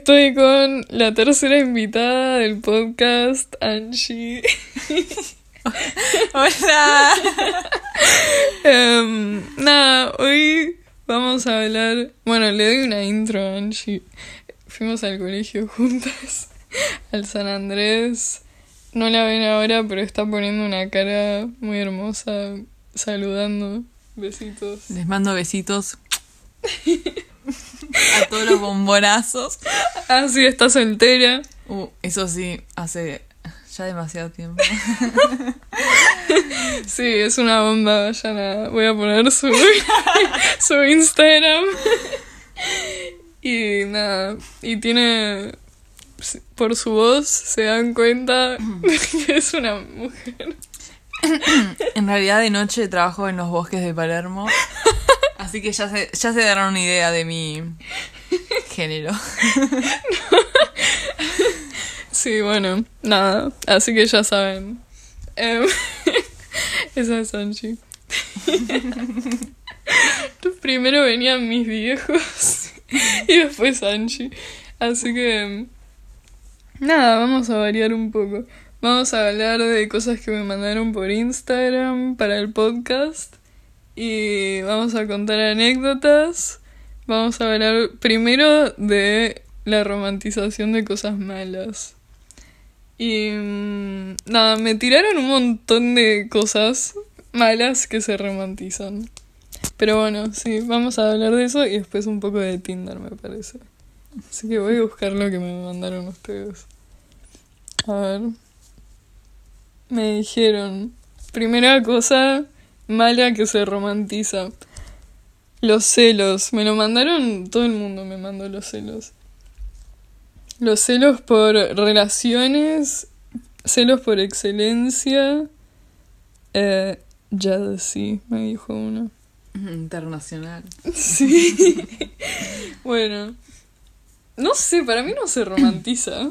estoy con la tercera invitada del podcast, Angie. Hola. Em, nada, hoy vamos a hablar. Bueno, le doy una intro a Angie. Fuimos al colegio juntas, al San Andrés. No la ven ahora, pero está poniendo una cara muy hermosa, saludando. Besitos. Les mando besitos a todos los bombonazos. Ah, sí, está soltera. Uh, eso sí, hace ya demasiado tiempo. Sí, es una bomba, vayan a... Voy a poner su, su Instagram. Y nada, y tiene... Por su voz se dan cuenta que es una mujer. En realidad de noche trabajo en los bosques de Palermo. Así que ya se, ya se darán una idea de mi género. Sí, bueno, nada, así que ya saben. Em, esa es Angie. Primero venían mis viejos y después Angie. Así que... Nada, vamos a variar un poco. Vamos a hablar de cosas que me mandaron por Instagram para el podcast. Y vamos a contar anécdotas. Vamos a hablar primero de la romantización de cosas malas. Y mm, nada, me tiraron un montón de cosas malas que se romantizan. Pero bueno, sí, vamos a hablar de eso y después un poco de Tinder, me parece. Así que voy a buscar lo que me mandaron ustedes. A ver. Me dijeron, primera cosa mala que se romantiza. Los celos. Me lo mandaron, todo el mundo me mandó los celos. Los celos por relaciones, celos por excelencia. Eh, jealousy, me dijo uno. Internacional. Sí. bueno. No sé, para mí no se romantiza.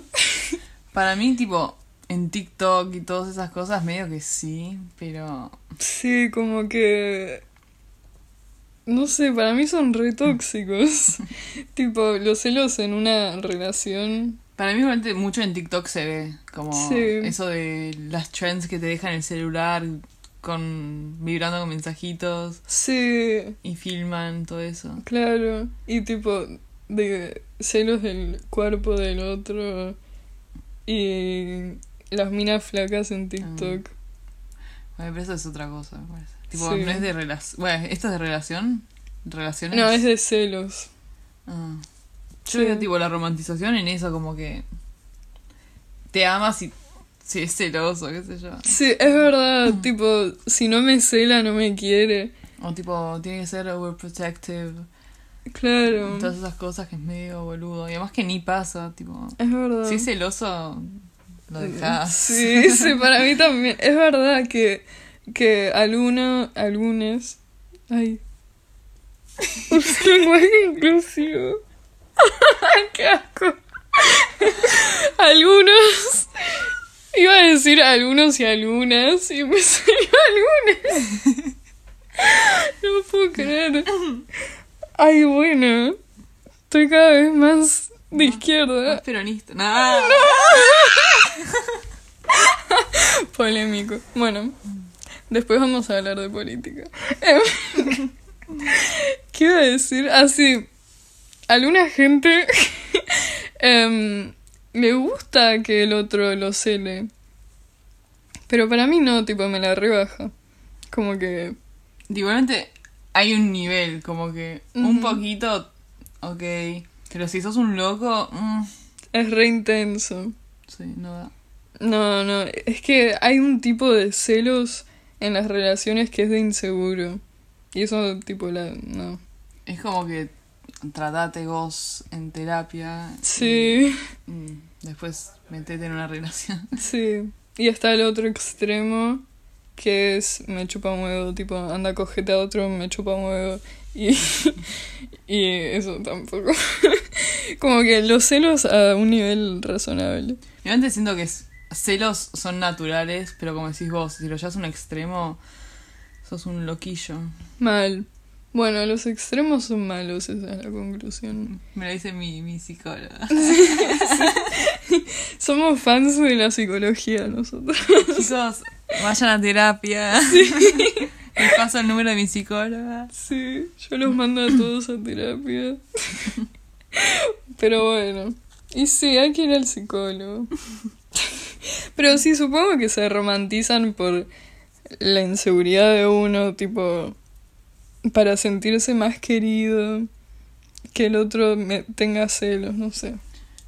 Para mí, tipo, en TikTok y todas esas cosas, medio que sí, pero. Sí, como que... No sé, para mí son re tóxicos. tipo, los celos en una relación. Para mí, mucho en TikTok se ve. Como Sí. eso de las trends que te dejan el celular con vibrando con mensajitos Sí, y filman todo eso. claro. Y tipo, de celos del cuerpo del otro. Y las minas flacas en TikTok. Bueno, pero eso es otra cosa, me parece. Tipo, Sí. no es de relación. Bueno, ¿esto es de relación? ¿Relaciones? No, es de celos. Ah. Yo Sí. digo, tipo, la romantización en eso, como que. Te amas y. Si es celoso, qué sé yo. Sí, es verdad, tipo, si no me cela, no me quiere. O tipo, tiene que ser overprotective. Claro, Todas esas cosas que es medio boludo. Y además que ni pasa, tipo. es verdad. Si es celoso, lo dejas. Sí, sí, para mí también. Es verdad que, que alguno, algunos... Ay. Lenguaje inclusivo. ¡Qué asco! algunos... Iba a decir algunos y algunas y me salió algunas. No puedo creer. Ay, bueno. Estoy cada vez más de izquierda. Es peronista. Nah. Polémico. Bueno, después vamos a hablar de política. Em, ¿Qué iba a decir? Así, alguna gente em, le gusta que el otro lo cele. Pero para mí no, tipo, me la rebaja. Como que... Igualmente hay un nivel, como que un poquito, ok. Pero si sos un loco, mm, Es re intenso. Sí, no da. No, no, es que hay un tipo de celos en las relaciones que es de inseguro. Y eso, tipo, la... No. Es como que tratate vos en terapia. Sí. y, mm, después metete en una relación. Sí. Y está el otro extremo, que es me chupa un huevo, tipo, anda, cogete a otro, me chupa un huevo. Y, y eso tampoco. Como que los celos a un nivel razonable. Igualmente siento que celos son naturales, pero como decís vos, si lo llevas a un extremo, sos un loquillo. Mal. Bueno, los extremos son malos, esa es la conclusión. Me lo dice mi, mi psicóloga. Somos fans de la psicología nosotros. Chicos, vayan a terapia. Les paso el número de mi psicóloga. Sí, yo los mando a todos a terapia. Pero bueno. Y sí, hay que ir al psicólogo. Pero sí, supongo que se romantizan por la inseguridad de uno, tipo, para sentirse más querido, que el otro me tenga celos, no sé.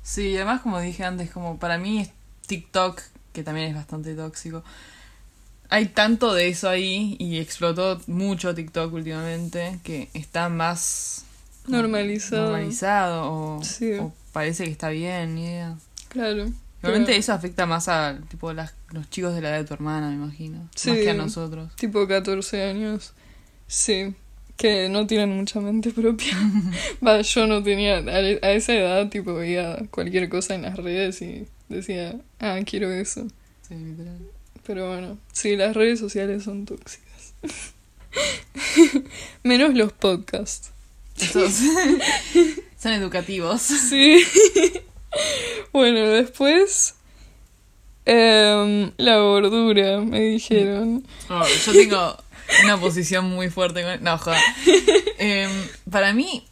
Sí, además como dije antes, como para mí es TikTok, que también es bastante tóxico. Hay tanto de eso ahí y explotó mucho TikTok últimamente que está más Normalizado. normalizado o, Sí. o parece que está bien, ni idea. Claro. Realmente eso afecta más a tipo las, los chicos de la edad de tu hermana, me imagino. Sí. Más que a nosotros. Tipo 14 años. Sí. Que no tienen mucha mente propia. Va, yo no tenía. A a esa edad, tipo, veía cualquier cosa en las redes y decía, ah, quiero eso. Sí, literal. Pero bueno, sí, las redes sociales son tóxicas. Menos los podcasts. Esos son educativos. Sí. bueno, después. em, la gordura, me dijeron. Oh, yo tengo una posición muy fuerte con... No, joda. Em, para mí,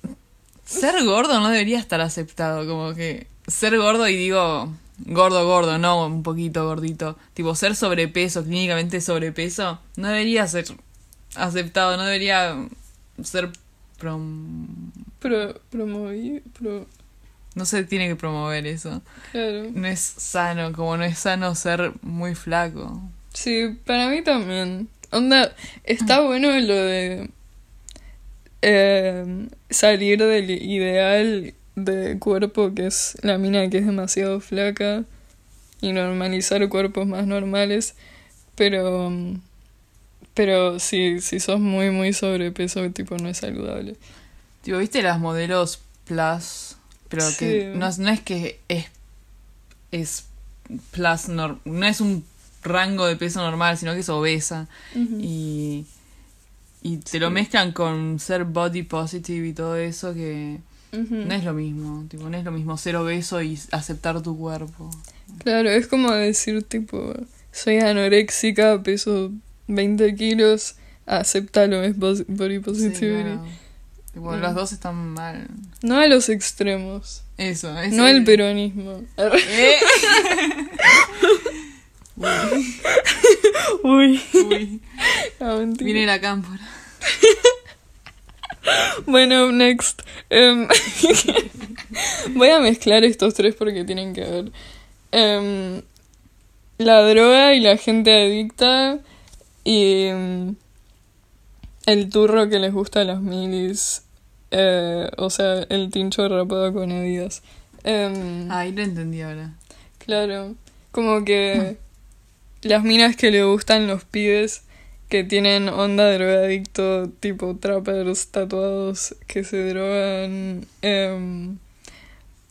ser gordo no debería estar aceptado. Como que ser gordo y digo gordo, gordo, no un poquito gordito. Tipo, ser sobrepeso, clínicamente sobrepeso, no debería ser aceptado, no debería ser... prom- Pro, promoví, pro, No se tiene que promover eso. claro. No es sano, como no es sano ser muy flaco. Sí, para mí también. Onda, está bueno lo de em, salir del ideal de cuerpo que es la mina que es demasiado flaca y normalizar cuerpos más normales, pero mm, pero si, si sos muy muy sobrepeso tipo no es saludable. Tipo, ¿viste las modelos plus? Pero que no, es- no es que es, es plus, nor- no es un rango de peso normal, sino que es obesa. Y, y te lo mezclan con ser body positive y todo eso que No es lo mismo. Tipo, no es lo mismo ser obeso y aceptar tu cuerpo. Claro, es como decir tipo, soy anoréxica, peso 20 kilos, acéptalo, es body Sí, positivity. claro. Tipo, Mm. Las dos están mal. No a los extremos, Eso, es no el peronismo. Eh. Uy, Uy, no, viene la cámpora. Bueno, next. Em, voy a mezclar estos tres porque tienen que ver. Em, la droga y la gente adicta y em, el turro que les gusta a las milis. eh, o sea, el tincho rapado con Adidas. Ahí lo entendí ahora. Claro, como que las minas que le gustan los pibes que tienen onda drogadicto, tipo trappers tatuados que se drogan, em,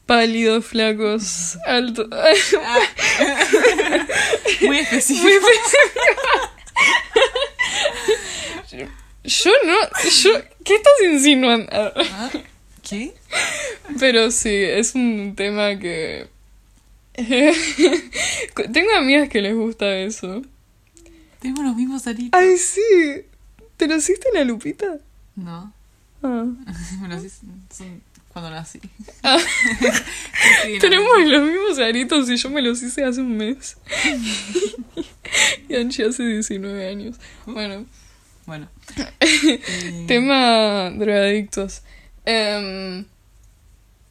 pálidos, flacos, altos. Muy específico. Yo no, yo, ¿qué estás insinuando? Ah, ¿Qué? Pero sí, es un tema que... Tengo amigas que les gusta eso. Tengo los mismos aritos. Ay, sí. ¿Te lo hiciste la lupita? No, Ah. me los hice son cuando nací. Ah. Sí, no, Tenemos los mismos aritos y yo me los hice hace un mes. y Anchi hace 19 años. Bueno, Bueno. Eh, tema drogadictos. Em,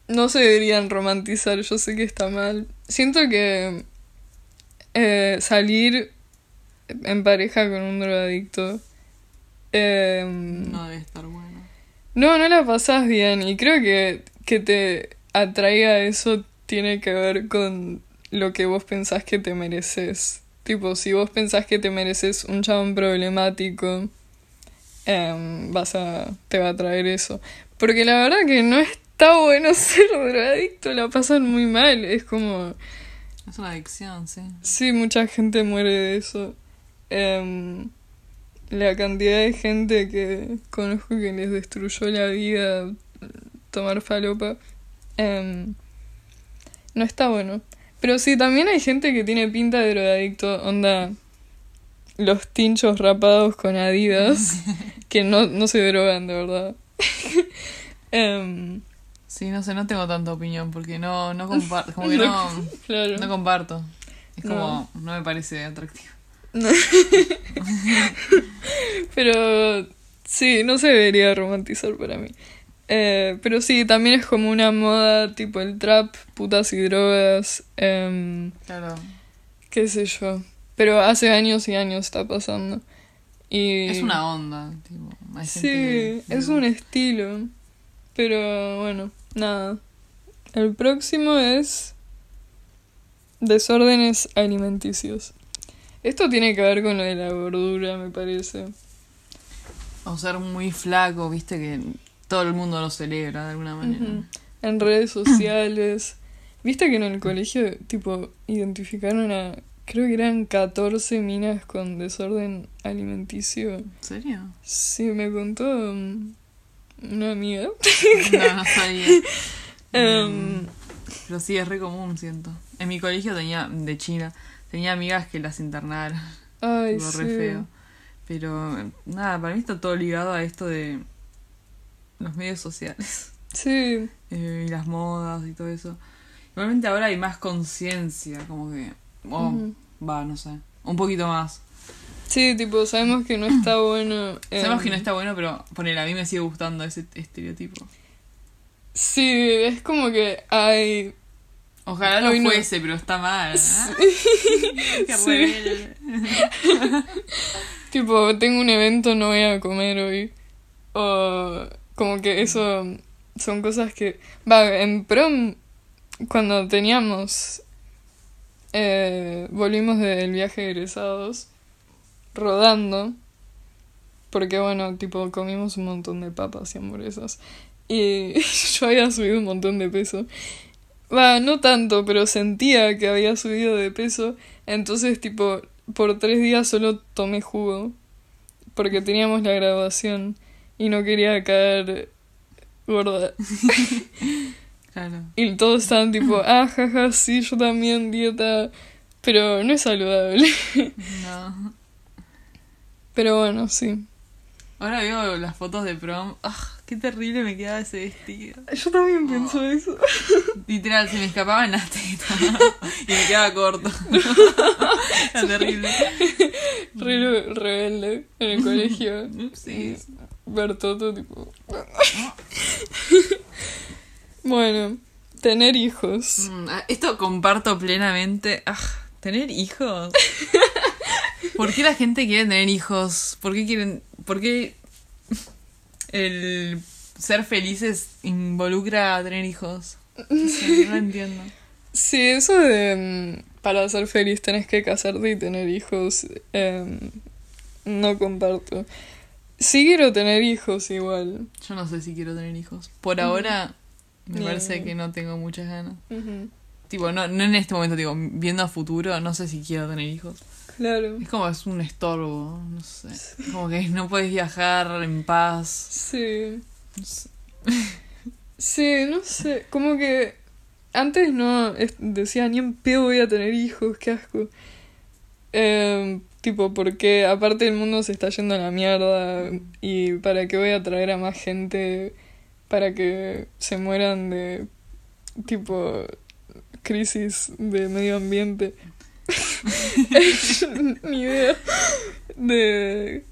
no se deberían romantizar, yo sé que está mal. Siento que eh, salir en pareja con un drogadicto. em, No debe estar bueno. No, no la pasás bien y creo que que te atraiga eso tiene que ver con lo que vos pensás que te mereces. Tipo, si vos pensás que te mereces un chabón problemático, em, vas a, te va a traer eso. Porque la verdad que no está bueno ser drogadicto, la pasan muy mal. Es como, Es una adicción, sí. sí, mucha gente muere de eso. Em, la cantidad de gente que conozco que les destruyó la vida tomar falopa, em, no está bueno. Pero sí, también hay gente que tiene pinta de drogadicto, onda los tinchos rapados con Adidas, que no, no se drogan de verdad. Em, Sí, no sé, no tengo tanta opinión porque no, no comparto, como que no, claro. no comparto. Es No. como, no me parece atractivo. Pero sí, no se debería romantizar para mí. Eh, pero sí, también es como una moda tipo el trap, putas y drogas, em, Claro. qué sé yo. Pero hace años y años está pasando. Y Es una onda, tipo. hay Sí, que- es un estilo. Pero bueno, nada. El próximo es desórdenes alimenticios. Esto tiene que ver con lo de la gordura, me parece. O ser muy flaco, viste que todo el mundo lo celebra de alguna manera. En redes sociales. ¿Viste que en el colegio, tipo, identificaron a. Creo que eran 14 minas con desorden alimenticio? ¿En serio? Sí, me contó mm, una amiga. No, no sabía. Em, Pero sí, es re común, siento. En mi colegio tenía, de China, tenía amigas que las internaron. ay, Tipo, sí. re feo. Pero nada, para mí está todo ligado a esto de los medios sociales Sí, eh, y las modas y todo eso. Igualmente ahora hay más conciencia, como que... oh. Va, no sé. Un poquito más. Sí, tipo, sabemos que no está bueno. Sabemos em, que no está bueno, pero poner a mí me sigue gustando ese estereotipo. Sí, es como que hay. Ojalá no Ay, no. fuese, pero está mal. Qué Sí. rebelde. Tipo, tengo un evento, no voy a comer hoy. O como que eso son cosas que. Va, en prom, cuando teníamos. Eh, volvimos del viaje de egresados rodando. Porque bueno, tipo, comimos un montón de papas y hamburguesas. Y yo había subido un montón de peso. Va, no tanto, pero sentía que había subido de peso. Entonces, tipo, por tres días solo tomé jugo. Porque teníamos la graduación. Y no quería caer gorda. Claro. Y todos estaban tipo, ah, jaja, sí, yo también, dieta. Pero no es saludable. No. Pero bueno, sí. Ahora veo las fotos de prom. ¡Ah! ¡Qué terrible me quedaba ese vestido! Yo también pienso eso. Literal, se me escapaban las tetas. y me quedaba corto. Era terrible. Re rebelde en el colegio. Sí. Ver todo tipo. bueno, tener hijos. Mm, ah, Esto comparto plenamente. Ah, ¿Tener hijos? ¿Por qué la gente quiere tener hijos? ¿Por qué quieren.? ¿Por qué el ser felices involucra a tener hijos? No entiendo. Sí, eso de mm, para ser feliz tenés que casarte y tener hijos, em, no comparto. Sí quiero tener hijos igual. Yo no sé si quiero tener hijos. Por ahora, me parece que no tengo muchas ganas. Tipo, no, no en este momento, digo, viendo a futuro, no sé si quiero tener hijos. Claro. Es como es un estorbo, no sé. Como que no puedes viajar en paz. Sí. No sé. Sí, no sé. Como que antes no decía ni en pedo voy a tener hijos, qué asco. Em, tipo, porque aparte el mundo se está yendo a la mierda y para qué voy a traer a más gente para que se mueran de tipo crisis de medio ambiente. Ni idea. De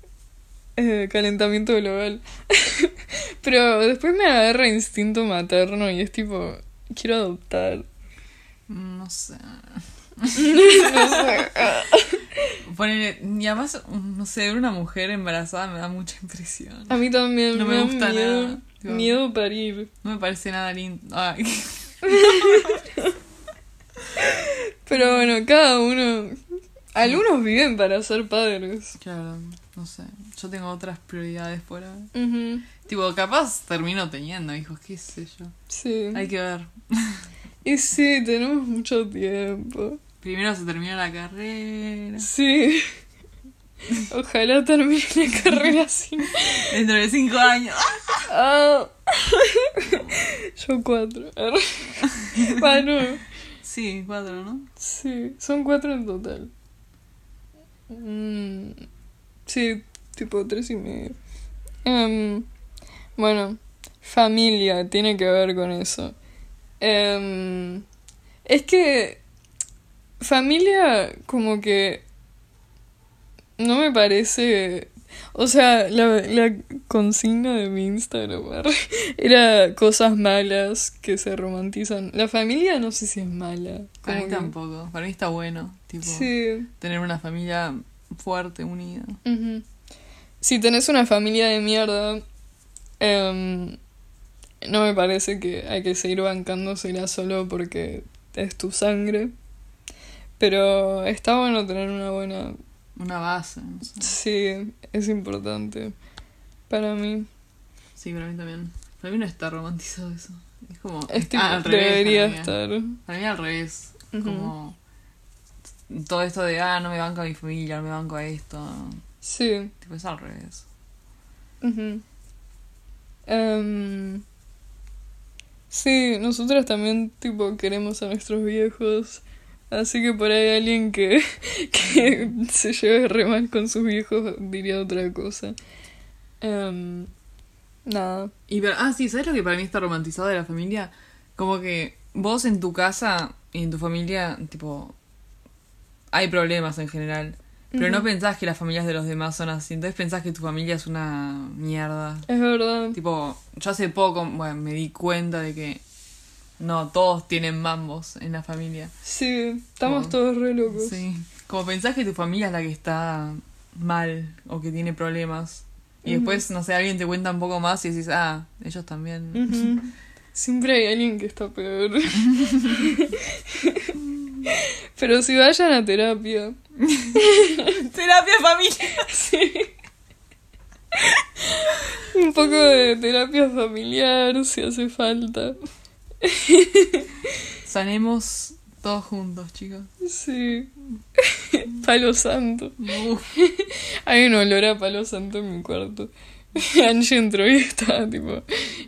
eh, calentamiento global. Pero después me agarra instinto materno y es tipo, quiero adoptar. No sé. No sé. Ponele, y además, no sé, ver una mujer embarazada me da mucha impresión. A mí también No me gusta miedo, nada, tipo. miedo parir. No me parece nada lindo. Ay, Pero bueno, cada uno... Algunos viven para ser padres. claro, no sé. Yo tengo otras prioridades por ahora. Tipo, capaz termino teniendo hijos, qué sé yo. Sí. Hay que ver. Y sí, tenemos mucho tiempo. Primero se termina la carrera. Sí. Ojalá termine la carrera así. Dentro de cinco años. Ah. Yo cuatro. Bueno, Sí, cuatro, ¿no? sí, son cuatro en total. Mm, sí, tipo tres y medio. Em, bueno, familia tiene que ver con eso. Em, es que familia como que no me parece... O sea, la, la consigna de mi Instagram era cosas malas que se romantizan. La familia no sé si es mala. Para mí que- tampoco. Para mí está bueno. Tipo, Sí. tener una familia fuerte, unida. Si tenés una familia de mierda, em, no me parece que hay que seguir bancándosela solo porque es tu sangre. Pero está bueno tener una buena... Una base. no sé. Sí, es importante para mí. Sí, para mí también. Para mí no está romantizado eso. Es como. Es tipo, Ah, al revés, debería para mí. estar. Para mí al revés. Como. Todo esto de, ah, no me banco a mi familia, no me banco a esto. Sí. Tipo, es al revés. Em, sí, nosotros también tipo queremos a nuestros viejos. Así que por ahí alguien que, que se lleve re mal con sus viejos diría otra cosa. Em, nada. Y pero, ah, sí, ¿sabes lo que para mí está romantizado de la familia? Como que vos en tu casa y en tu familia, tipo, hay problemas en general. Pero no pensás que las familias de los demás son así. Entonces pensás que tu familia es una mierda. Es verdad. Tipo, yo hace poco, bueno, me di cuenta de que no, todos tienen mambos en la familia. Sí, estamos todos re locos. Sí. Como pensás que tu familia es la que está mal o que tiene problemas. Y después, no sé, alguien te cuenta un poco más y decís, ah, ellos también. Siempre hay alguien que está peor. Pero si vayan a terapia. Terapia familia. Sí. Un poco de terapia familiar si hace falta. Sanemos todos juntos, chicos. Sí. Palo santo. Uf. Hay un olor a palo santo en mi cuarto. Angie entró y estaba tipo.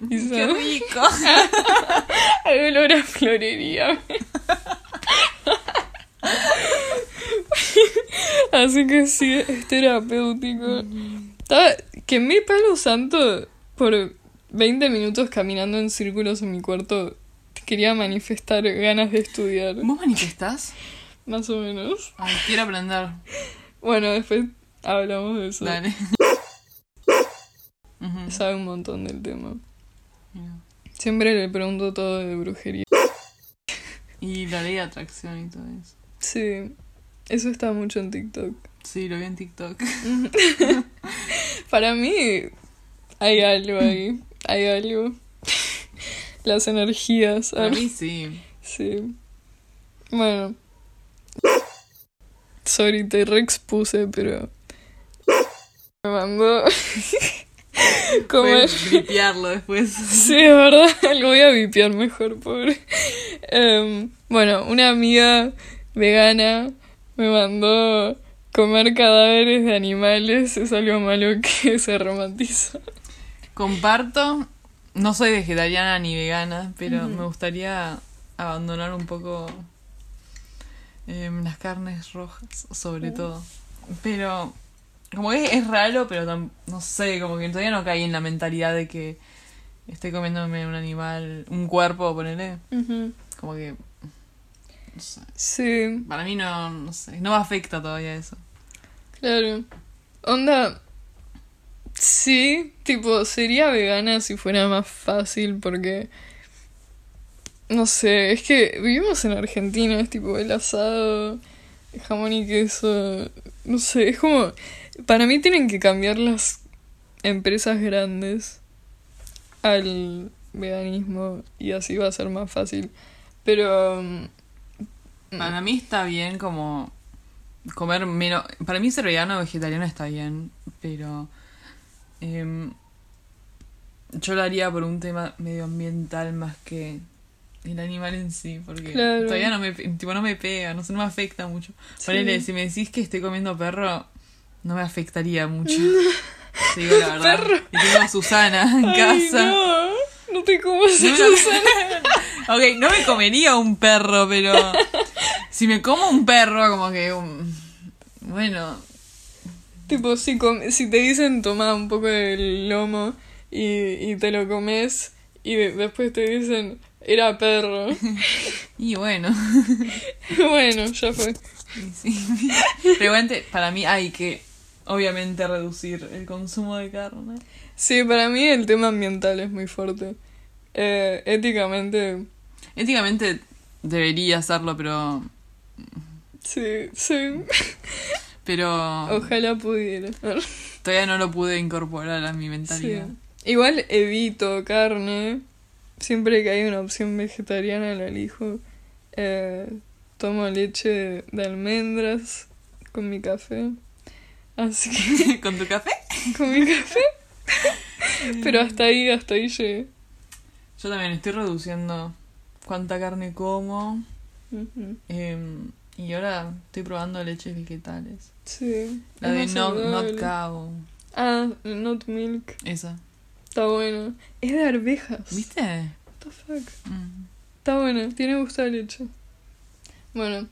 y Qué rico. Hay olor a florería. Así que sí, es terapéutico. Estaba, quemé palo santo por 20 minutos caminando en círculos en mi cuarto. Quería manifestar ganas de estudiar, ¿Vos manifestás? más o menos. Ay, quiero aprender. Bueno, después hablamos de eso. Dale. Sabe un montón del tema. Siempre le pregunto todo de brujería. Y la ley de atracción y todo eso. Sí, eso está mucho en TikTok. Sí, lo vi en TikTok. Para mí hay algo ahí, hay algo. Las energías. Ah, mí sí. Sí. Bueno. Sorry, te reexpuse, pero... Me mandó... Como Puedes gripearlo después. Sí, es verdad, lo voy a vipiar mejor, pobre. Em, bueno, una amiga vegana me mandó comer cadáveres de animales, es algo malo que se romantiza. Comparto. No soy vegetariana ni vegana, pero me gustaría abandonar un poco em, las carnes rojas, sobre Uh. todo. Pero, como es, es raro, pero tam- no sé, como que todavía no caí en la mentalidad de que estoy comiéndome un animal, un cuerpo, ponele. Como que. No sé. Sí, Para mí no, no sé, no me afecta todavía eso. claro. Onda... Sí, tipo, sería vegana si fuera más fácil porque... No sé, es que vivimos en Argentina, es tipo el asado, jamón y queso, no sé, es como... Para mí tienen que cambiar las empresas grandes al veganismo y así va a ser más fácil. Pero... mm, Para mí está bien como comer menos... Para mí ser vegano o vegetariano está bien, pero... em, yo lo haría por un tema medioambiental más que el animal en sí, porque Claro. todavía no me, tipo, no me pega, no sé, no me afecta mucho. Sí. Ponele, si me decís que estoy comiendo perro, no me afectaría mucho. Te digo la verdad. Y tengo a Susana en Ay, casa. no, no te comas No a me- Susana. ok, no me comería un perro, pero si me como un perro, como que um, bueno, Tipo, si, com- si te dicen toma un poco del lomo y, y te lo comes y de- después te dicen era perro. y bueno. bueno, ya fue. Sí, sí. Pero igualmente, para mí hay que obviamente reducir el consumo de carne. Sí, para mí el tema ambiental es muy fuerte. Eh, éticamente, Éticamente debería hacerlo, pero sí, sí. Pero Ojalá pudiera. todavía no lo pude incorporar a mi Sí. mentalidad. Igual evito carne. Siempre que hay una opción vegetariana la elijo. Eh, tomo leche de almendras con mi café. Así que ¿Con tu café? con mi café. Pero hasta ahí, hasta ahí llegué. Yo también estoy reduciendo cuánta carne como. Em, y ahora estoy probando leches vegetales. Sí. La de no, not cow. Ah, not milk. Esa. Está bueno. Es de arvejas. ¿Viste? What the fuck. Mm. Está bueno, tiene gusto a leche. Bueno,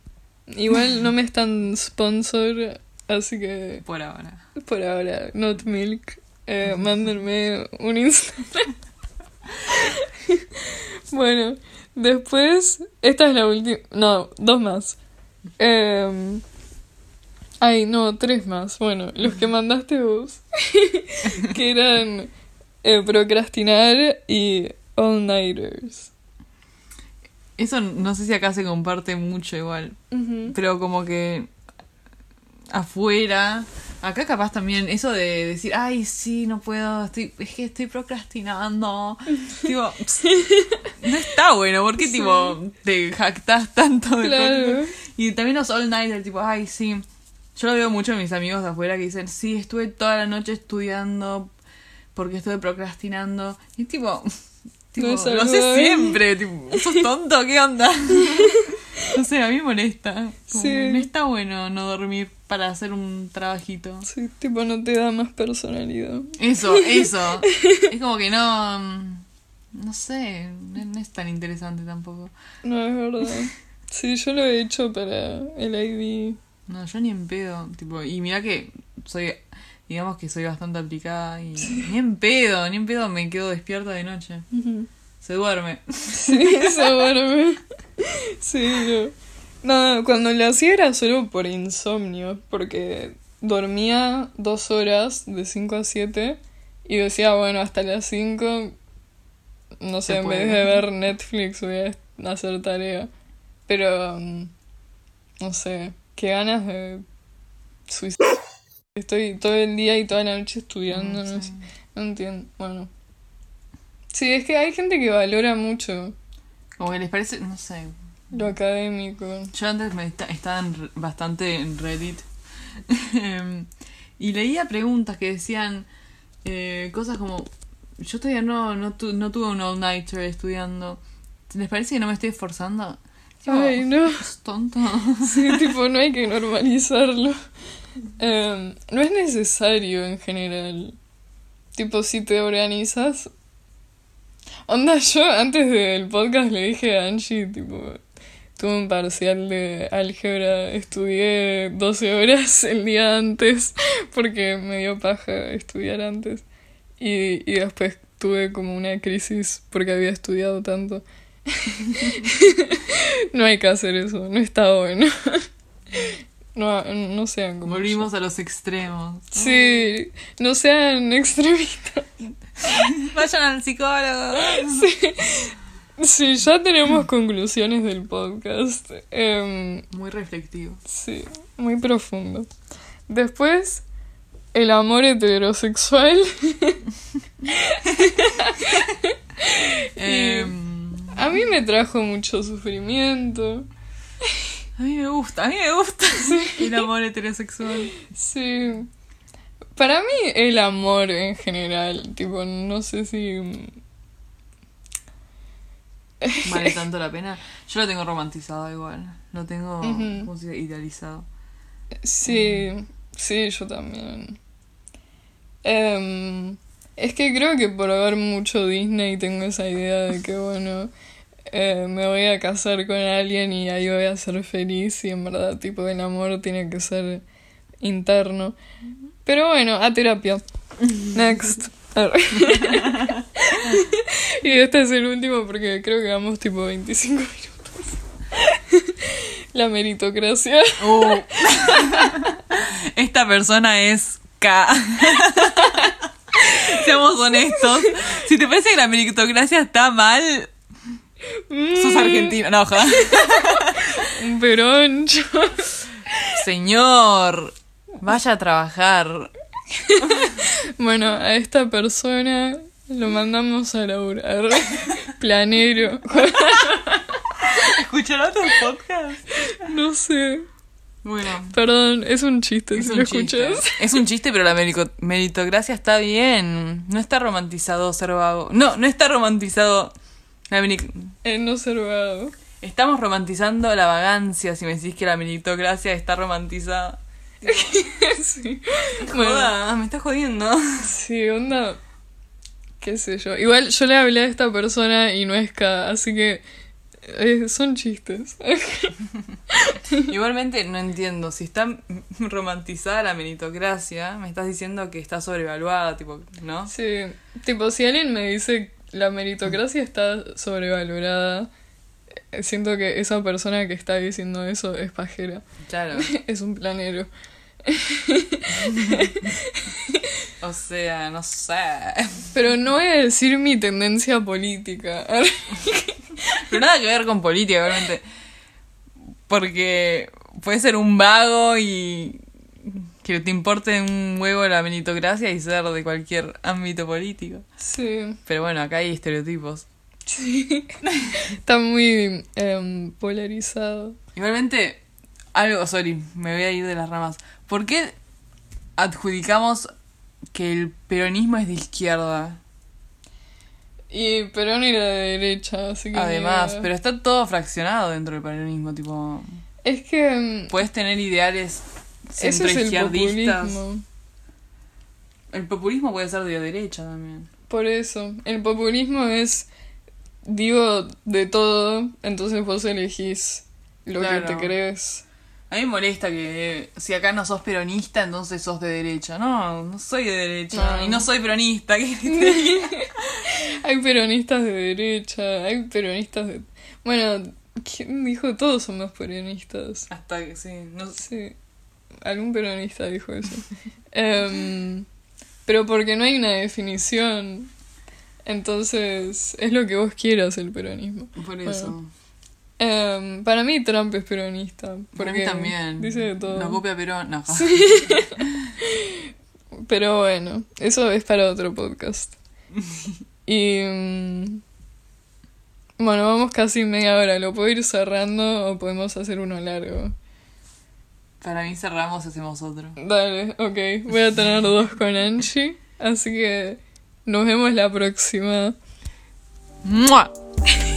igual no me están sponsor, así que Por ahora. por ahora, not milk. Eh, mándenme un Instagram. bueno, después, esta es la última. No, dos más. Em, ay, no, tres más. Bueno, los que mandaste vos, que eran eh, procrastinar y all-nighters. Eso no sé si acá se comparte mucho igual. Pero como que afuera, acá capaz también eso de decir, ay, sí, no puedo, estoy, es que estoy procrastinando. tipo, no está bueno, ¿por qué Sí. tipo te jactas tanto de Claro. Y también los all nighter, tipo, ay, sí. Yo lo veo mucho en mis amigos de afuera que dicen, sí, estuve toda la noche estudiando porque estuve procrastinando. Y es tipo, tipo No lo saludable. siempre, tipo, sos tonto, ¿qué onda? no sé, a mí me molesta. Como, Sí. No está bueno no dormir para hacer un trabajito. Sí, tipo, no te da más personalidad. Eso, eso. es como que no... mm, No sé, no, es tan interesante tampoco. No, es verdad. Sí, yo lo he hecho para el ID. No, yo ni en pedo. Tipo, y mira que soy, digamos que soy bastante aplicada y ni en pedo, ni en pedo me quedo despierta de noche. Se duerme. Sí, se duerme. Sí, no. No, cuando lo hacía era solo por insomnio, porque dormía dos horas de 5 a 7 y decía, bueno, hasta las 5, no sé, en vez de ver Netflix voy a hacer tarea. Pero, mm, no sé, qué ganas de suicidio. Estoy todo el día y toda la noche estudiando, no, sé, no entiendo. Bueno. Sí, es que hay gente que valora mucho Como que les parece, no sé. Lo académico. Yo antes me esta- estaba en bastante en Reddit Em, y leía preguntas que decían eh, cosas como yo todavía no, no, tu- no tuve un all-nighter estudiando. ¿Les parece que no me estoy esforzando? Tipo, Ay, no. ¿sos tonto? Sí, tipo, no hay que normalizarlo. Em, no es necesario en general. Tipo, si te organizas. Onda, yo antes del podcast le dije a Angie, tipo, tuve un parcial de álgebra, estudié 12 horas el día antes porque me dio paja estudiar antes. Y, y después tuve como una crisis porque había estudiado tanto. no hay que hacer eso, no está bueno. No, no sean como Volvimos a los extremos. Sí, no sean extremistas. Vayan al psicólogo. Sí, ya tenemos conclusiones del podcast. Em, Muy reflectivo. sí, muy profundo. Después, el amor heterosexual. Em, A mí me trajo mucho sufrimiento. a mí me gusta, a mí me gusta el amor heterosexual. Sí. Para mí el amor en general, tipo, no sé si... Vale tanto la pena. Yo lo tengo romantizado igual. Lo tengo Ujú. ¿cómo se dice? idealizado. Sí, Sí, yo también. Em, es que creo que por ver mucho Disney tengo esa idea de que, bueno, eh, me voy a casar con alguien y ahí voy a ser feliz y en verdad, tipo, el amor tiene que ser interno. Pero bueno, a terapia. Next. Y este es el último porque creo que vamos tipo 25 minutos. La meritocracia. Uh. Esta persona es K. Seamos honestos. Si te parece que la meritocracia está mal, sos Mm, argentino. No, ojalá. Un peroncho. Señor, vaya a trabajar. Bueno, a esta persona lo mandamos a laburar. Planero. ¿Escuchará tu podcast? No sé. Bueno. Perdón, es un chiste Es si un lo chiste. escuchas. Es un chiste, pero la merico- meritocracia está bien. No está romantizado ser vago. No, no está romantizado. La El no servado. Estamos romantizando la vagancia si me decís que la meritocracia está romantizada. sí. Bueno, Joda, me estás jodiendo. sí, onda. Qué sé yo. Igual yo le hablé a esta persona y no es K, así que. eh, son chistes. Igualmente no entiendo. Si está romantizada la meritocracia, me estás diciendo que está sobrevaluada, tipo, ¿no? Sí, tipo, si alguien me dice la meritocracia está sobrevalorada, siento que esa persona que está diciendo eso es pajera. Claro. Es un planero. O sea, no sé. Pero no voy a decir mi tendencia política. Pero nada que ver con política, realmente. Porque puede ser un vago y que te importe un huevo la meritocracia y ser de cualquier ámbito político. Sí, Pero bueno, acá hay estereotipos. sí. Está muy em, polarizado. Igualmente, algo, sorry, me voy a ir de las ramas. ¿Por qué adjudicamos que el peronismo es de izquierda? Y Perón era de derecha, así que... Además, pero está todo fraccionado dentro del peronismo, tipo... Es que... em, Puedes tener ideales Ese es el centroizquierdistas. populismo. El populismo puede ser de derecha también. Por eso, el populismo es, digo, de todo, entonces vos elegís lo que te crees. A mí me molesta que si acá no sos peronista, entonces sos de derecha. No, no soy de derecha. No. Y no soy peronista. Hay peronistas de derecha, hay peronistas de... Bueno, ¿quién dijo? Todos somos peronistas. Hasta que sí. No, Sí, algún peronista dijo eso. Em, pero porque no hay una definición. Entonces, es lo que vos quieras el peronismo. por Bueno. Em, para mí Trump es peronista. Para Porque mí también. Dice de todo. No copia Perón. No. Pero bueno, eso es para otro podcast. Y... mm, bueno, vamos casi media hora. ¿Lo puedo ir cerrando o podemos hacer uno largo? Para mí cerramos y hacemos otro. Dale, ok. Voy a tener dos con Angie. Así que nos vemos la próxima. ¡Mua!